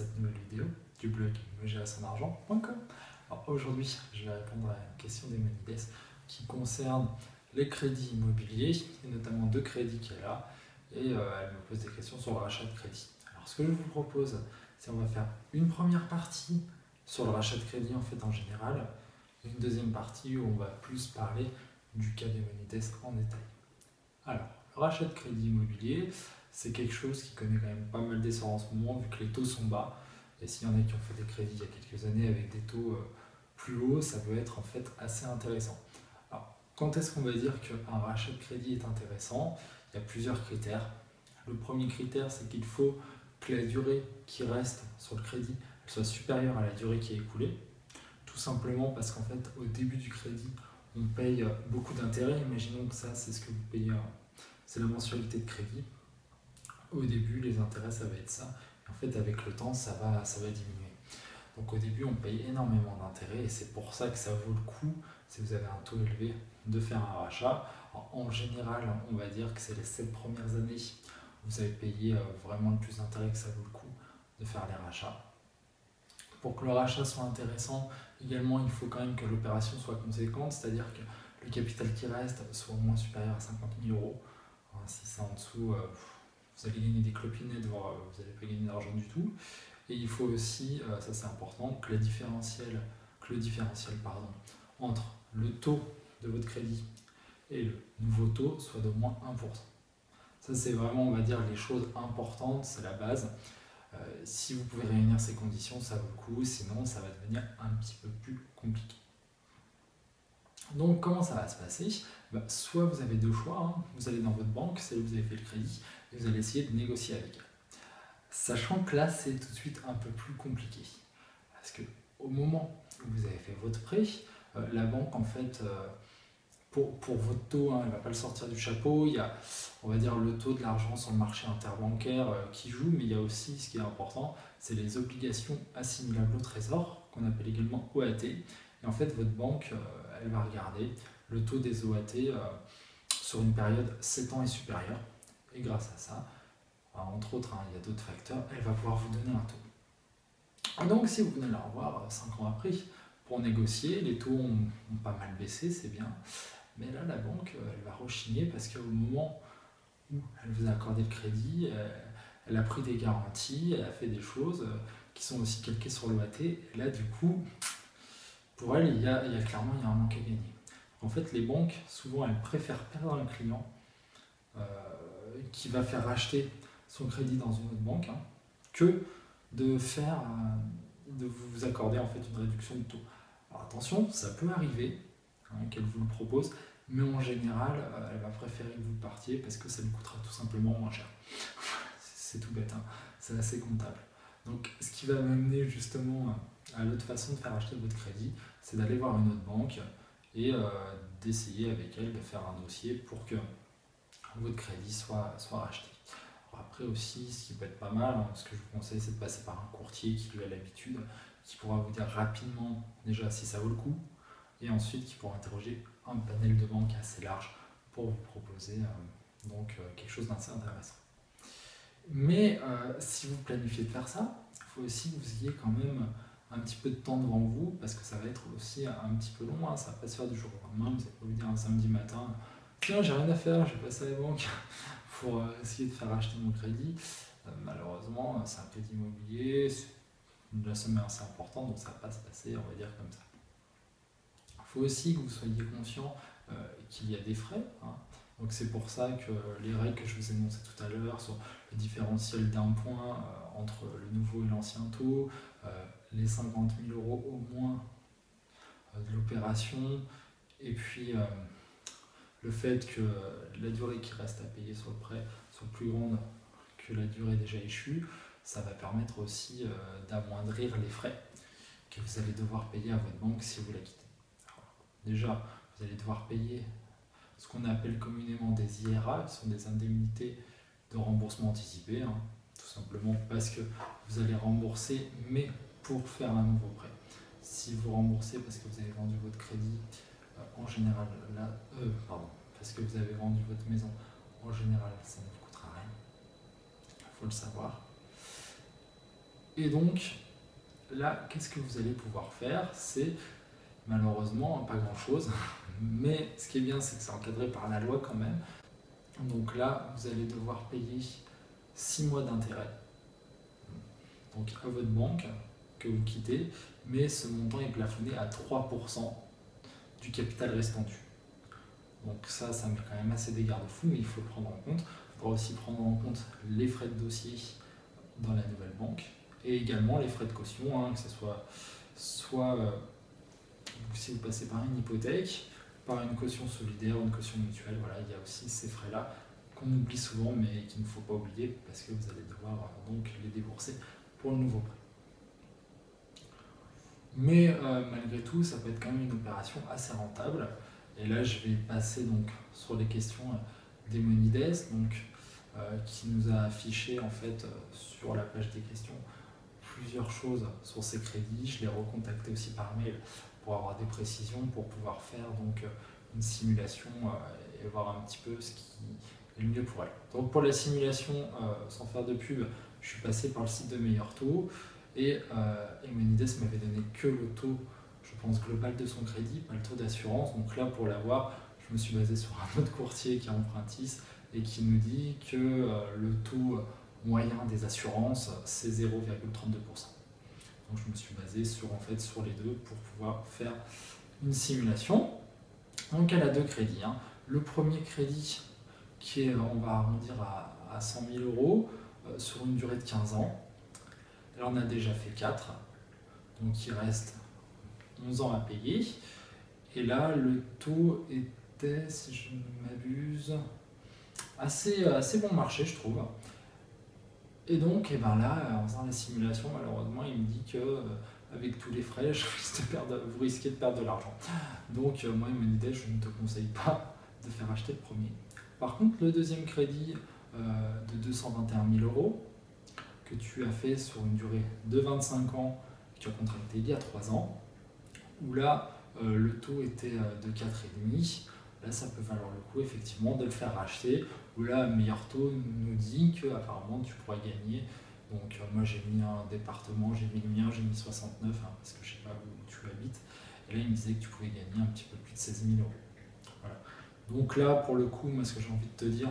cette nouvelle vidéo du blog. Alors aujourd'hui, je vais répondre à une question d'Emonides qui concerne les crédits immobiliers, et notamment deux crédits qu'elle a, et euh, elle me pose des questions sur le rachat de crédit. Alors ce que je vous propose, c'est on va faire une première partie sur le rachat de crédit en fait en général, une deuxième partie où on va plus parler du cas d'Emonides en détail. Alors, le rachat de crédit immobilier, c'est quelque chose qui connaît quand même pas mal d'essor en ce moment, vu que les taux sont bas. Et s'il y en a qui ont fait des crédits il y a quelques années avec des taux euh, plus hauts, ça peut être en fait assez intéressant. Alors, quand est-ce qu'on va dire qu'un rachat de crédit est intéressant? Il y a plusieurs critères. Le premier critère, c'est qu'il faut que la durée qui reste sur le crédit soit supérieure à la durée qui est écoulée. Tout simplement parce qu'en fait, au début du crédit, on paye beaucoup d'intérêts. Imaginons que ça, c'est ce que vous payez, c'est la mensualité de crédit au début, les intérêts, ça va être ça. En fait, avec le temps, ça va, ça va diminuer. Donc au début, on paye énormément d'intérêts et c'est pour ça que ça vaut le coup, si vous avez un taux élevé, de faire un rachat. En général, on va dire que c'est les 7 premières années où vous avez payé euh, vraiment le plus d'intérêts que ça vaut le coup de faire les rachats. Pour que le rachat soit intéressant, également, il faut quand même que l'opération soit conséquente, c'est-à-dire que le capital qui reste soit au moins supérieur à 50 000 euros. Si c'est en dessous, euh, vous allez gagner des clopinettes, voire euh, vous n'allez pas gagner d'argent du tout. Et il faut aussi, euh, ça c'est important, que, le différentiel, que le différentiel pardon, entre le taux de votre crédit et le nouveau taux soit d'au moins 1%. Ça c'est vraiment, on va dire, les choses importantes, c'est la base. Euh, si vous pouvez réunir ces conditions, ça vaut le coup, sinon ça va devenir un petit peu plus compliqué. Donc comment ça va se passer? Bah, Soit vous avez deux choix, hein. vous allez dans votre banque, celle où vous avez fait le crédit, vous allez essayer de négocier avec elle. Sachant que là, c'est tout de suite un peu plus compliqué. Parce que au moment où vous avez fait votre prêt, euh, la banque, en fait, euh, pour, pour, votre taux, hein, elle ne va pas le sortir du chapeau. Il y a, on va dire, le taux de l'argent sur le marché interbancaire euh, qui joue, mais il y a aussi, ce qui est important, c'est les obligations assimilables au trésor, qu'on appelle également OAT. Et en fait, votre banque, elle va regarder le taux des OAT sur une période 7 ans et supérieure. Et grâce à ça, entre autres, hein, il y a d'autres facteurs, elle va pouvoir vous donner un taux. Donc si vous venez la revoir 5 euh, ans après pour négocier, les taux ont, pas mal baissé, c'est bien. Mais là, la banque, euh, elle va rechigner parce qu'au moment où elle vous a accordé le crédit, euh, elle a pris des garanties, elle a fait des choses qui sont aussi calquées sur l'OAT. Et là, du coup, pour elle, il y a, clairement un manque à gagner. En fait, les banques, souvent, elles préfèrent perdre un client qui va faire racheter son crédit dans une autre banque hein, que de faire euh, de vous accorder en fait une réduction de taux. Alors attention, ça peut arriver hein, qu'elle vous le propose, mais en général, euh, elle va préférer que vous partiez parce que ça lui coûtera tout simplement moins cher. c'est tout bête, hein. c'est assez comptable. Donc ce qui va m'amener justement à l'autre façon de faire acheter votre crédit, c'est d'aller voir une autre banque et euh, d'essayer avec elle de faire un dossier pour que votre crédit soit, soit racheté. après aussi, ce qui peut être pas mal, ce que je vous conseille, c'est de passer par un courtier qui lui a l'habitude, qui pourra vous dire rapidement déjà si ça vaut le coup, et ensuite qui pourra interroger un panel de banque assez large pour vous proposer euh, donc euh, quelque chose d'assez intéressant. Mais euh, si vous planifiez de faire ça, il faut aussi que vous ayez quand même un petit peu de temps devant vous, parce que ça va être aussi un petit peu long, hein, ça va pas se faire du jour au lendemain, vous n'allez pas vous dire un samedi matin, tiens, j'ai rien à faire, je vais passer à la banque pour euh, essayer de faire acheter mon crédit. Euh, malheureusement, c'est un crédit immobilier, la somme assez importante, donc ça va pas se passer, on va dire comme ça. Il faut aussi que vous soyez conscient euh, qu'il y a des frais. Hein. Donc c'est pour ça que les règles que je vous ai énoncées tout à l'heure sur le différentiel d'un point entre le nouveau et l'ancien taux, les 50 000 euros au moins de l'opération, et puis le fait que la durée qui reste à payer sur le prêt soit plus grande que la durée déjà échue, ça va permettre aussi euh, d'amoindrir les frais que vous allez devoir payer à votre banque si vous la quittez. déjà, vous allez devoir payer ce qu'on appelle communément des IRA, qui sont des indemnités de remboursement anticipé, hein, tout simplement parce que vous allez rembourser, mais pour faire un nouveau prêt. Si vous remboursez parce que vous avez vendu votre crédit en général, là, euh, pardon, parce que vous avez vendu votre maison, en général, ça ne vous coûtera rien. Il faut le savoir. Et donc, là, qu'est-ce que vous allez pouvoir faire? C'est malheureusement pas grand-chose. Mais ce qui est bien, c'est que c'est encadré par la loi quand même. Donc là, vous allez devoir payer 6 mois d'intérêt. Donc à votre banque que vous quittez, mais ce montant est plafonné à 3% du capital restant dû. Donc ça, ça met quand même assez des garde-fous, mais il faut le prendre en compte. Il faudra aussi prendre en compte les frais de dossier dans la nouvelle banque et également les frais de caution, hein, que ce soit soit euh, si vous passez par une hypothèque, par une caution solidaire ou une caution mutuelle, voilà, il y a aussi ces frais-là qu'on oublie souvent mais qu'il ne faut pas oublier parce que vous allez devoir euh, donc les débourser pour le nouveau prêt. Mais euh, malgré tout, ça peut être quand même une opération assez rentable. Et là, je vais passer donc sur les questions euh, d'Emonides, donc qui nous a affiché en fait sur la page des questions plusieurs choses sur ces crédits. Je l'ai recontacté aussi par mail pour avoir des précisions, pour pouvoir faire donc une simulation euh, et voir un petit peu ce qui est le mieux pour elle. Donc pour la simulation, euh, sans faire de pub, je suis passé par le site de Meilleur Taux et euh, Emonides m'avait donné que le taux, je pense, global de son crédit, pas le taux d'assurance. Donc là, pour l'avoir, je me suis basé sur un autre courtier qui est Empruntis et qui nous dit que le taux moyen des assurances, c'est 0,32%. Donc je me suis basé sur, en fait, sur les deux pour pouvoir faire une simulation. Donc elle a deux crédits. Hein. Le premier crédit qui est, on va arrondir à, 100 000 euros euh, sur une durée de 15 ans. Elle en a déjà fait 4, donc il reste 11 ans à payer. Et là, le taux était, si je ne m'abuse, assez, assez bon marché, je trouve. Et donc, et eh ben là, en faisant la simulation, malheureusement, il me dit que euh, avec tous les frais, je risque de perdre, vous risquez de perdre de l'argent. Donc, euh, moi, il me disait, je ne te conseille pas de faire acheter le premier. Par contre, le deuxième crédit euh, de 221 000 euros, que tu as fait sur une durée de 25 ans, que tu as contracté il y a 3 ans, où là, euh, le taux était de 4,5, là, ça peut valoir le coup, effectivement, de le faire racheter, où là, meilleur taux nous dit que apparemment tu pourras gagner donc euh, moi j'ai mis un département, j'ai mis le mien, j'ai mis 69, hein, parce que je sais pas où tu habites. Et là il me disait que tu pouvais gagner un petit peu plus de 16 000 euros. Voilà. Donc là pour le coup, moi ce que j'ai envie de te dire,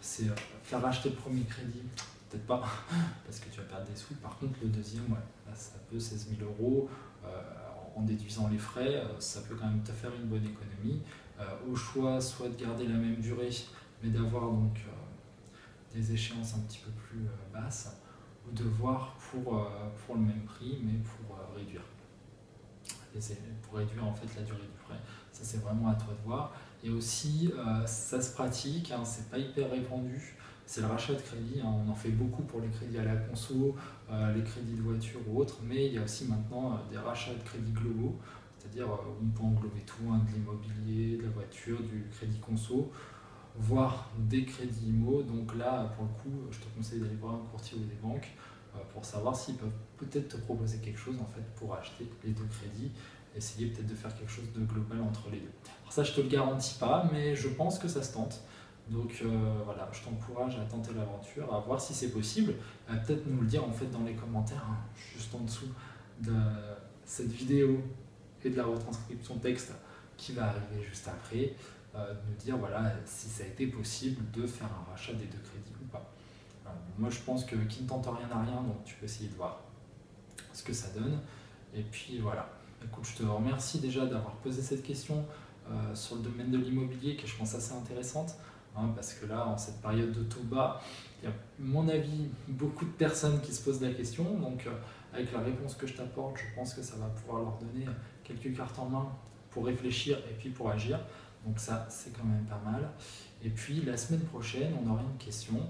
c'est euh, faire acheter le premier crédit, peut-être pas, parce que tu vas perdre des sous. Par contre le deuxième, ça peut 16 000 euros. Euh, en déduisant les frais, ça peut quand même te faire une bonne économie. au choix, soit de garder la même durée, mais d'avoir donc des échéances un petit peu plus basses ou de voir pour, euh, pour le même prix, mais pour euh, réduire. pour réduire en fait la durée du prêt. Ça c'est vraiment à toi de voir. Et aussi, euh, ça se pratique, hein, c'est pas hyper répandu. C'est le rachat de crédit, hein. on en fait beaucoup pour les crédits à la conso, les crédits de voiture ou autres, mais il y a aussi maintenant des rachats de crédits globaux, c'est-à-dire où on peut englober tout, hein, de l'immobilier, de la voiture, du crédit conso voire des crédits IMO. Donc là, pour le coup, je te conseille d'aller voir un courtier ou des banques euh, pour savoir s'ils peuvent peut-être te proposer quelque chose en fait pour acheter les deux crédits. Essayer peut-être de faire quelque chose de global entre les deux. Alors ça, je te le garantis pas, mais je pense que ça se tente. Donc euh, voilà, je t'encourage à tenter l'aventure, à voir si c'est possible. À peut-être nous le dire en fait dans les commentaires, hein, juste en dessous de cette vidéo et de la retranscription texte qui va arriver juste après. Euh, de nous dire voilà, si ça a été possible de faire un rachat des deux crédits ou pas. moi, je pense que qui ne tente rien à rien, donc tu peux essayer de voir ce que ça donne. Et puis voilà. Écoute, je te remercie déjà d'avoir posé cette question euh, sur le domaine de l'immobilier, que je pense assez intéressante, hein, parce que là, en cette période de taux bas, il y a, à mon avis, beaucoup de personnes qui se posent la question. Donc, euh, avec la réponse que je t'apporte, je pense que ça va pouvoir leur donner quelques cartes en main pour réfléchir et puis pour agir. Donc ça, c'est quand même pas mal. Et puis la semaine prochaine, on aura une question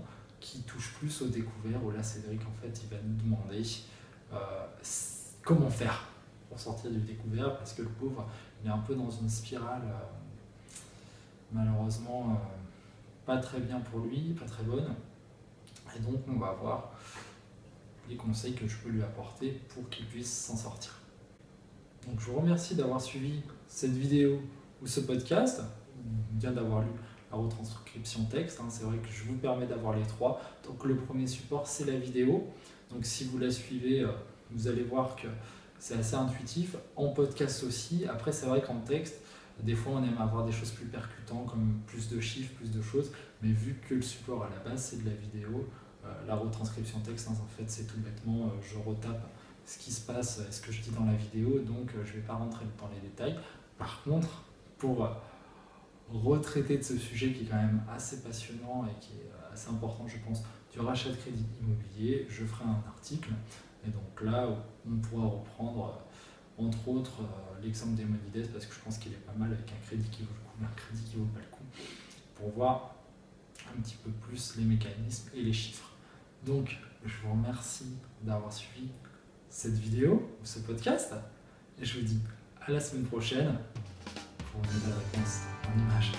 qui touche plus au découvert, où là Cédric, en fait, il va nous demander euh, comment faire pour sortir du découvert, parce que le pauvre, il est un peu dans une spirale, euh, malheureusement, euh, pas très bien pour lui, pas très bonne. Et donc, on va voir les conseils que je peux lui apporter pour qu'il puisse s'en sortir. Donc, je vous remercie d'avoir suivi cette vidéo ou ce podcast, bien d'avoir lu la retranscription texte. Hein. c'est vrai que je vous permets d'avoir les trois. Donc le premier support, c'est la vidéo. Donc si vous la suivez, euh, vous allez voir que c'est assez intuitif. En podcast aussi. Après, c'est vrai qu'en texte, des fois, on aime avoir des choses plus percutantes, comme plus de chiffres, plus de choses. Mais vu que le support à la base, c'est de la vidéo, euh, la retranscription texte, hein, en fait, c'est tout bêtement, euh, je retape ce qui se passe, ce que je dis dans la vidéo, donc je ne vais pas rentrer dans les détails. Par contre, pour retraiter de ce sujet qui est quand même assez passionnant et qui est assez important, je pense, du rachat de crédit immobilier, je ferai un article. Et donc là, on pourra reprendre, euh, entre autres, euh, l'exemple des Monides, parce que je pense qu'il est pas mal avec un crédit qui vaut le coup, mais un crédit qui vaut pas le coup, pour voir un petit peu plus les mécanismes et les chiffres. Donc, je vous remercie d'avoir suivi cette vidéo, ce podcast, et je vous dis à la semaine prochaine pour une nouvelle réponse en image.